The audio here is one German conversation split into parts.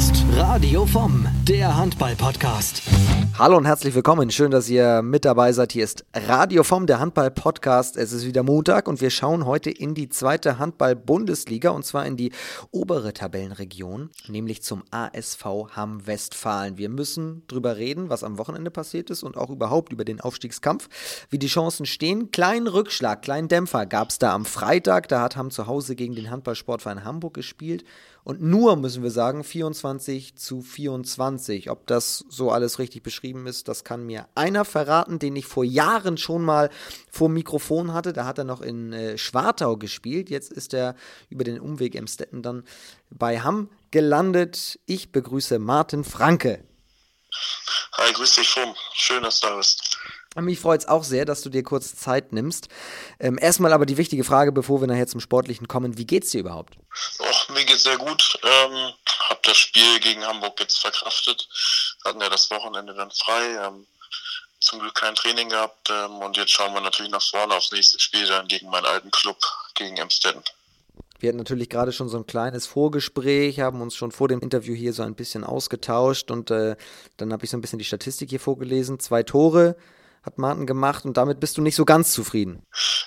ist Radio vom, der Handball-Podcast. Hallo und herzlich willkommen. Schön, dass ihr mit dabei seid. Hier ist Radio vom, der Handball-Podcast. Es ist wieder Montag und wir schauen heute in die zweite Handball-Bundesliga und zwar in die obere Tabellenregion, nämlich zum ASV Hamm Westfalen. Wir müssen drüber reden, was am Wochenende passiert ist und auch überhaupt über den Aufstiegskampf, wie die Chancen stehen. Kleinen Rückschlag, kleinen Dämpfer gab es da am Freitag. Da hat Hamm zu Hause gegen den Handballsportverein Hamburg gespielt und nur, müssen wir sagen, 24 zu 24. Ob das so alles richtig beschrieben ist, das kann mir einer verraten, den ich vor Jahren schon mal vor Mikrofon hatte. Da hat er noch in äh, Schwartau gespielt. Jetzt ist er über den Umweg Emstetten dann bei Hamm gelandet. Ich begrüße Martin Franke. Hi, grüß dich, Fum. Schön, dass du da bist. Mich freut es auch sehr, dass du dir kurz Zeit nimmst. Ähm, erstmal aber die wichtige Frage, bevor wir nachher zum Sportlichen kommen. Wie geht's dir überhaupt? Och, mir geht's sehr gut. Ähm, hab das Spiel gegen Hamburg jetzt verkraftet. Hatten ja das Wochenende dann frei. Ähm, zum Glück kein Training gehabt. Ähm, und jetzt schauen wir natürlich nach vorne aufs nächste Spiel dann gegen meinen alten Club, gegen Emstetten. Wir hatten natürlich gerade schon so ein kleines Vorgespräch, haben uns schon vor dem Interview hier so ein bisschen ausgetauscht und äh, dann habe ich so ein bisschen die Statistik hier vorgelesen. Zwei Tore, hat Martin gemacht und damit bist du nicht so ganz zufrieden.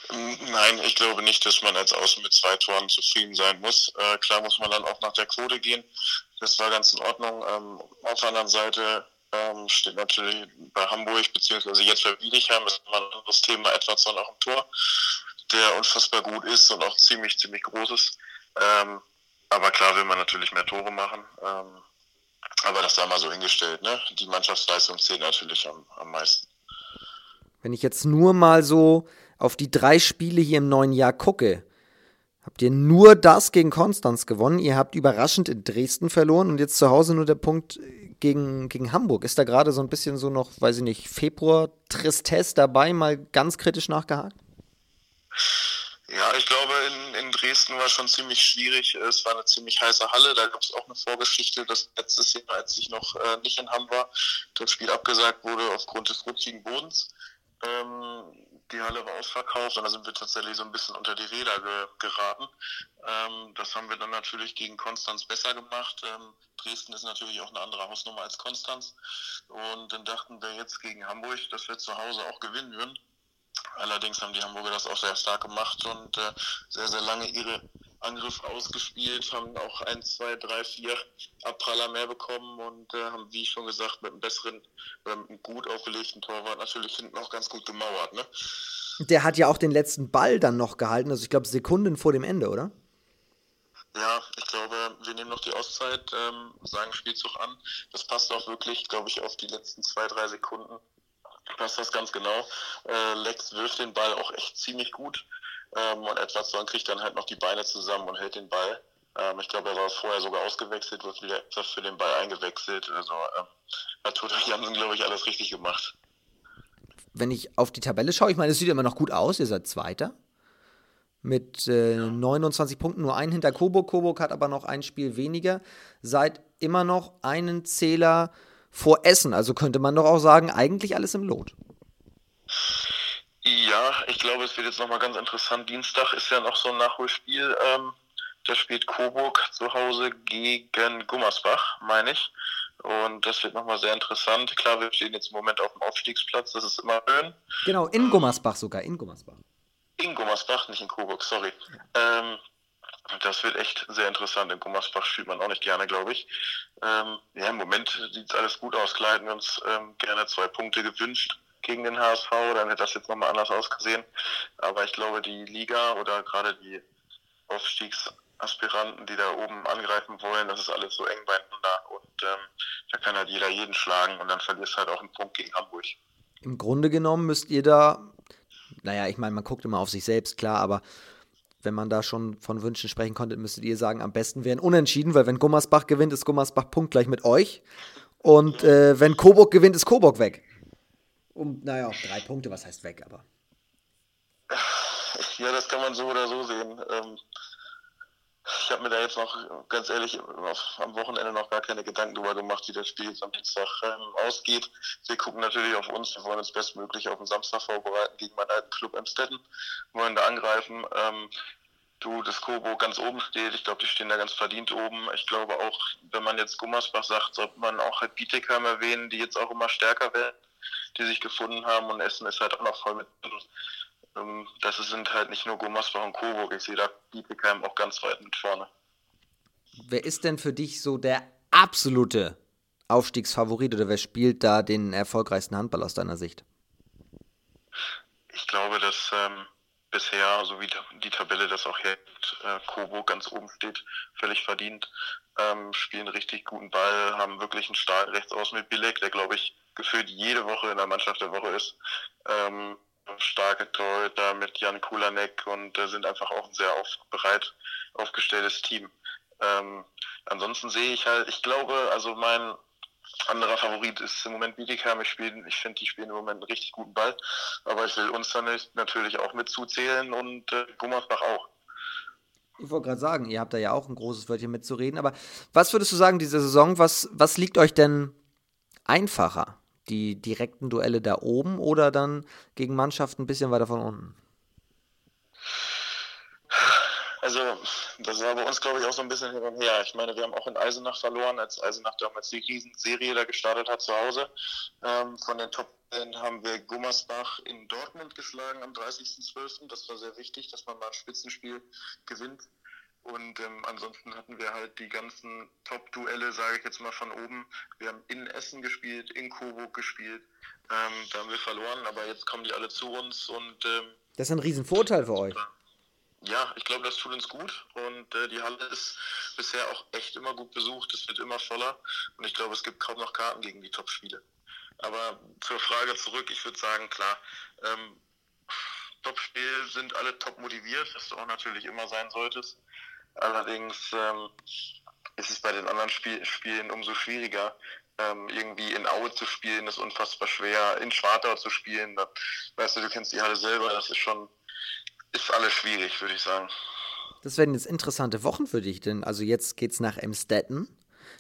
Nein, ich glaube nicht, dass man als Außen mit zwei Toren zufrieden sein muss. Äh, klar muss man dann auch nach der Quote gehen. Das war ganz in Ordnung. Ähm, auf der anderen Seite ähm, steht natürlich bei Hamburg, beziehungsweise jetzt bei Wiedigheim, ist immer ein anderes Thema, Edwardson auch im Tor, der unfassbar gut ist und auch ziemlich, ziemlich groß ist. Ähm, aber klar will man natürlich mehr Tore machen. Ähm, aber das sei mal so hingestellt. Ne? Die Mannschaftsleistung zählt natürlich am, am meisten. Wenn ich jetzt nur mal so auf die drei Spiele hier im neuen Jahr gucke, habt ihr nur das gegen Konstanz gewonnen. Ihr habt überraschend in Dresden verloren und jetzt zu Hause nur der Punkt gegen, gegen Hamburg. Ist da gerade so ein bisschen so noch, weiß ich nicht, Februar-Tristesse dabei, mal ganz kritisch nachgehakt? Ja, ich glaube, in, in Dresden war schon ziemlich schwierig. Es war eine ziemlich heiße Halle. Da gab es auch eine Vorgeschichte, dass letztes Jahr, als ich noch äh, nicht in war, das Spiel abgesagt wurde aufgrund des rutschigen Bodens. Ähm, die Halle war ausverkauft und da sind wir tatsächlich so ein bisschen unter die Räder ge geraten. Ähm, das haben wir dann natürlich gegen Konstanz besser gemacht. Ähm, Dresden ist natürlich auch eine andere Hausnummer als Konstanz. Und dann dachten wir jetzt gegen Hamburg, dass wir zu Hause auch gewinnen würden. Allerdings haben die Hamburger das auch sehr stark gemacht und äh, sehr, sehr lange ihre Angriff ausgespielt, haben auch ein, zwei, drei, vier Abpraller mehr bekommen und äh, haben, wie schon gesagt, mit einem besseren, oder mit einem gut aufgelegten Torwart natürlich hinten auch ganz gut gemauert. Ne? Der hat ja auch den letzten Ball dann noch gehalten, also ich glaube Sekunden vor dem Ende, oder? Ja, ich glaube, wir nehmen noch die Auszeit, ähm, sagen Spielzug an. Das passt auch wirklich, glaube ich, auf die letzten zwei, drei Sekunden. Passt das ganz genau. Äh, Lex wirft den Ball auch echt ziemlich gut. Ähm, und etwas dann kriegt dann halt noch die Beine zusammen und hält den Ball. Ähm, ich glaube, er war vorher sogar ausgewechselt, wird wieder etwas für den Ball eingewechselt. Also ähm, natürlich haben sie, glaube ich, alles richtig gemacht. Wenn ich auf die Tabelle schaue, ich meine, es sieht immer noch gut aus, ihr seid Zweiter. Mit äh, 29 Punkten, nur einen hinter Coburg. Coburg hat aber noch ein Spiel weniger. Seid immer noch einen Zähler vor Essen. Also könnte man doch auch sagen, eigentlich alles im Lot. Ja, ich glaube, es wird jetzt nochmal ganz interessant. Dienstag ist ja noch so ein Nachholspiel. Ähm, da spielt Coburg zu Hause gegen Gummersbach, meine ich. Und das wird nochmal sehr interessant. Klar, wir stehen jetzt im Moment auf dem Aufstiegsplatz, das ist immer schön. Genau, in Gummersbach sogar, in Gummersbach. In Gummersbach, nicht in Coburg, sorry. Ja. Ähm, das wird echt sehr interessant. In Gummersbach spielt man auch nicht gerne, glaube ich. Ähm, ja, im Moment sieht alles gut aus. Klar hätten wir uns ähm, gerne zwei Punkte gewünscht gegen den HSV, dann hätte das jetzt nochmal anders ausgesehen. Aber ich glaube, die Liga oder gerade die Aufstiegsaspiranten, die da oben angreifen wollen, das ist alles so eng beieinander und ähm, da kann halt jeder jeden schlagen und dann verlierst halt auch einen Punkt gegen Hamburg. Im Grunde genommen müsst ihr da, naja, ich meine, man guckt immer auf sich selbst, klar, aber wenn man da schon von Wünschen sprechen konnte, müsstet ihr sagen, am besten wären unentschieden, weil wenn Gummersbach gewinnt, ist Gummersbach punktgleich mit euch. Und äh, wenn Coburg gewinnt, ist Coburg weg um, naja, drei Punkte, was heißt weg, aber. Ja, das kann man so oder so sehen. Ähm, ich habe mir da jetzt noch, ganz ehrlich, am Wochenende noch gar keine Gedanken darüber gemacht, wie das Spiel jetzt am Dienstag ähm, ausgeht. Wir gucken natürlich auf uns, wir wollen uns bestmöglich auf den Samstag vorbereiten gegen meinen alten Club Emstetten, wollen da angreifen. Ähm, du, das Kobo ganz oben steht. Ich glaube, die stehen da ganz verdient oben. Ich glaube auch, wenn man jetzt Gummersbach sagt, sollte man auch halt Bietigheim erwähnen, die jetzt auch immer stärker werden, die sich gefunden haben und Essen ist halt auch noch voll mit. Ähm, das sind halt nicht nur Gummersbach und Coburg. Ich sehe da Bietigheim auch ganz weit mit vorne. Wer ist denn für dich so der absolute Aufstiegsfavorit oder wer spielt da den erfolgreichsten Handball aus deiner Sicht? Ich glaube, dass ähm, bisher, so wie die Tabelle das auch hergibt, äh, Kobo ganz oben steht, völlig verdient, ähm, spielen richtig guten Ball, haben wirklich einen starken Rechtsaus mit Bilek, der glaube ich gefühlt jede Woche in der Mannschaft der Woche ist. Ähm, starke Torhüter mit Jan Kulanek und äh, sind einfach auch ein sehr auf, bereit aufgestelltes Team. Ähm, ansonsten sehe ich halt, ich glaube, also mein anderer Favorit ist im Moment Bietigheim. Ich, ich finde, die spielen im Moment einen richtig guten Ball. Aber ich will uns dann natürlich auch mit zuzählen und äh, Gummersbach auch. Ich wollte gerade sagen, ihr habt da ja auch ein großes Wörtchen mitzureden. Aber was würdest du sagen, diese Saison, was, was liegt euch denn einfacher? Die direkten Duelle da oben oder dann gegen Mannschaften ein bisschen weiter von unten? Also, das war bei uns, glaube ich, auch so ein bisschen hin und her. Ich meine, wir haben auch in Eisenach verloren, als Eisenach damals die Riesenserie da gestartet hat zu Hause. Ähm, von den Top 10 haben wir Gummersbach in Dortmund geschlagen am 30.12. Das war sehr wichtig, dass man mal ein Spitzenspiel gewinnt. Und ähm, ansonsten hatten wir halt die ganzen Top-Duelle, sage ich jetzt mal von oben. Wir haben in Essen gespielt, in Coburg gespielt. Ähm, da haben wir verloren, aber jetzt kommen die alle zu uns und ähm, das ist ein Riesenvorteil für euch ja, ich glaube, das tut uns gut und äh, die Halle ist bisher auch echt immer gut besucht. Es wird immer voller und ich glaube, es gibt kaum noch Karten gegen die Top-Spiele. Aber zur Frage zurück, ich würde sagen, klar, ähm, Top-Spiel sind alle top motiviert, was du auch natürlich immer sein solltest. Allerdings ähm, ist es bei den anderen Spiel Spielen umso schwieriger. Ähm, irgendwie in Aue zu spielen, ist unfassbar schwer. In Schwartau zu spielen, da, weißt du, du kennst die Halle selber, das ist schon ist alles schwierig, würde ich sagen. Das werden jetzt interessante Wochen für dich, denn also jetzt geht es nach Emstetten,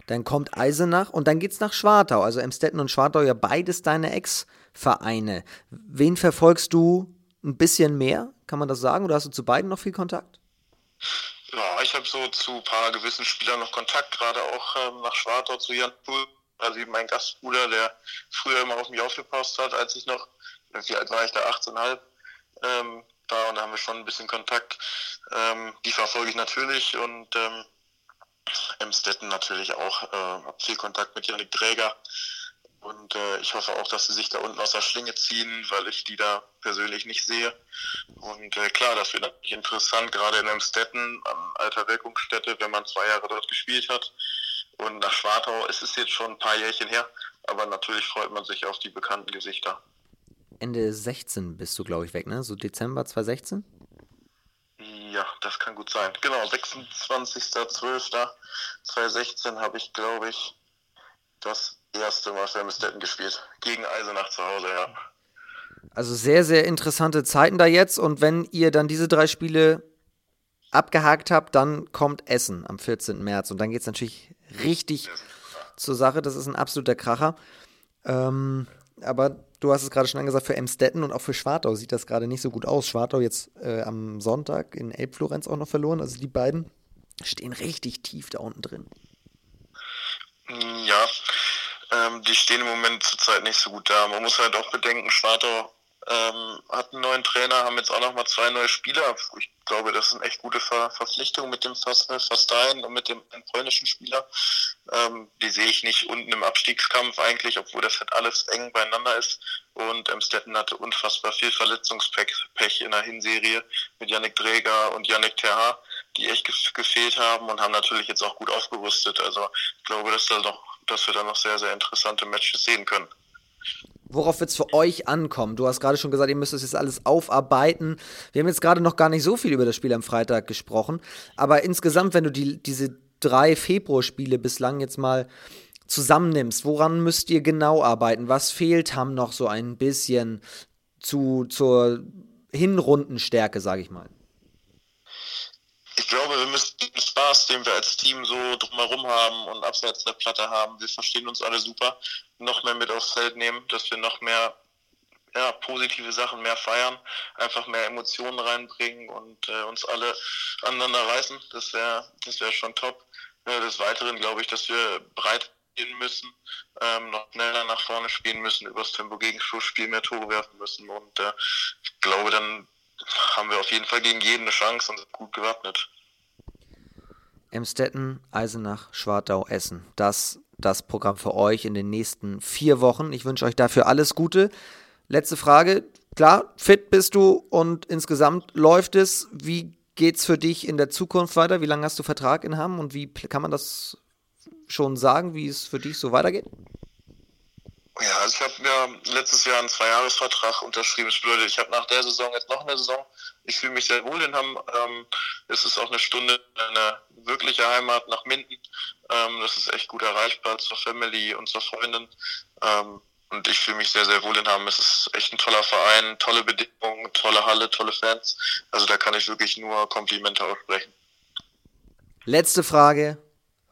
dann kommt Eisenach und dann geht es nach Schwartau. Also Emstetten und Schwartau ja beides deine Ex-Vereine. Wen verfolgst du ein bisschen mehr? Kann man das sagen? Oder hast du zu beiden noch viel Kontakt? Ja, ich habe so zu ein paar gewissen Spielern noch Kontakt, gerade auch ähm, nach Schwartau zu Jan Puhl, also mein Gastbruder, der früher immer auf mich aufgepasst hat, als ich noch, wie alt war ich da, 18,5, ähm, da und da haben wir schon ein bisschen Kontakt. Ähm, die verfolge ich natürlich und ähm, Emstetten natürlich auch. Äh, habe viel Kontakt mit Janik Träger. Und äh, ich hoffe auch, dass sie sich da unten aus der Schlinge ziehen, weil ich die da persönlich nicht sehe. Und äh, klar, das wird natürlich interessant, gerade in Emstetten, an alter Wirkungsstätte, wenn man zwei Jahre dort gespielt hat. Und nach Schwartau ist es jetzt schon ein paar Jährchen her, aber natürlich freut man sich auf die bekannten Gesichter. Ende 16 bist du, glaube ich, weg, ne? So Dezember 2016? Ja, das kann gut sein. Genau, 26.12.2016 habe ich, glaube ich, das erste Mal für Fermestetten gespielt. Gegen Eisenach zu Hause, ja. Also sehr, sehr interessante Zeiten da jetzt. Und wenn ihr dann diese drei Spiele abgehakt habt, dann kommt Essen am 14. März. Und dann geht es natürlich richtig zur Sache. Das ist ein absoluter Kracher. Ähm, aber Du hast es gerade schon angesagt, für Emstetten und auch für Schwartau sieht das gerade nicht so gut aus. Schwartau jetzt äh, am Sonntag in Elbflorenz auch noch verloren. Also die beiden stehen richtig tief da unten drin. Ja, ähm, die stehen im Moment zurzeit nicht so gut da. Man muss halt auch bedenken, Schwartau ähm, hat einen neuen Trainer, haben jetzt auch noch mal zwei neue Spieler. Ich glaube, das ist eine echt gute Ver Verpflichtung mit dem Verstein und mit dem polnischen Spieler. Ähm, die sehe ich nicht unten im Abstiegskampf eigentlich, obwohl das halt alles eng beieinander ist. Und Emstetten hatte unfassbar viel Verletzungspech in der Hinserie mit Yannick Dräger und Yannick Terha, die echt gefehlt haben und haben natürlich jetzt auch gut aufgerüstet. Also ich glaube, dass, da noch, dass wir da noch sehr, sehr interessante Matches sehen können. Worauf wird es für euch ankommen? Du hast gerade schon gesagt, ihr müsst das jetzt alles aufarbeiten. Wir haben jetzt gerade noch gar nicht so viel über das Spiel am Freitag gesprochen. Aber insgesamt, wenn du die, diese drei Februarspiele bislang jetzt mal zusammennimmst, woran müsst ihr genau arbeiten? Was fehlt haben noch so ein bisschen zu, zur Hinrundenstärke, sage ich mal? Ich glaube, wir müssen den Spaß, den wir als Team so drumherum haben und abseits der Platte haben, wir verstehen uns alle super, noch mehr mit aufs Feld nehmen, dass wir noch mehr ja, positive Sachen mehr feiern, einfach mehr Emotionen reinbringen und äh, uns alle aneinander reißen. Das wäre das wäre schon top. Äh, des Weiteren glaube ich, dass wir breit gehen müssen, ähm, noch schneller nach vorne spielen müssen, übers Tempo Gegenschussspiel mehr Tore werfen müssen und äh, ich glaube, dann haben wir auf jeden Fall gegen jeden eine Chance und sind gut gewappnet. Emstetten, Eisenach, Schwartau, Essen. Das das Programm für euch in den nächsten vier Wochen. Ich wünsche euch dafür alles Gute. Letzte Frage. Klar, fit bist du und insgesamt läuft es. Wie geht es für dich in der Zukunft weiter? Wie lange hast du Vertrag in Hamm und wie kann man das schon sagen, wie es für dich so weitergeht? Ja, also ich habe mir letztes Jahr einen Zweijahresvertrag unterschrieben. Das bedeutet, ich habe nach der Saison jetzt noch eine Saison. Ich fühle mich sehr wohl in Hamm. Ähm, es ist auch eine Stunde eine wirkliche Heimat nach Minden. Ähm, das ist echt gut erreichbar zur Family und zur Freundin. Ähm, und ich fühle mich sehr, sehr wohl in Hamm. Es ist echt ein toller Verein, tolle Bedingungen, tolle Halle, tolle Fans. Also da kann ich wirklich nur Komplimente aussprechen. Letzte Frage.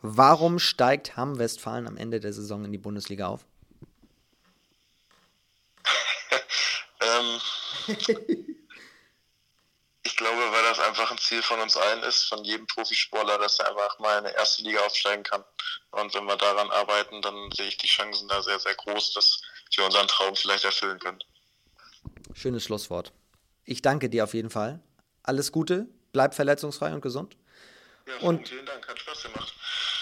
Warum steigt Hamm Westfalen am Ende der Saison in die Bundesliga auf? Ähm, ich glaube, weil das einfach ein Ziel von uns allen ist, von jedem Profisportler, dass er einfach mal in eine erste Liga aufsteigen kann. Und wenn wir daran arbeiten, dann sehe ich die Chancen da sehr, sehr groß, dass wir unseren Traum vielleicht erfüllen können. Schönes Schlusswort. Ich danke dir auf jeden Fall. Alles Gute, bleib verletzungsfrei und gesund. Ja, und vielen Dank, hat Spaß gemacht.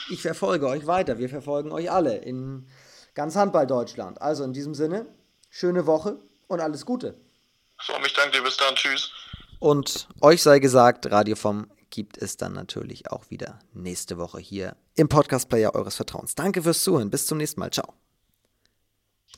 Ich verfolge euch weiter, wir verfolgen euch alle in ganz Handball Deutschland. Also in diesem Sinne, schöne Woche und alles Gute. So, mich danke dir, bis dann, tschüss. Und euch sei gesagt, Radio vom gibt es dann natürlich auch wieder nächste Woche hier im Podcast Player eures Vertrauens. Danke fürs Zuhören. Bis zum nächsten Mal. Ciao.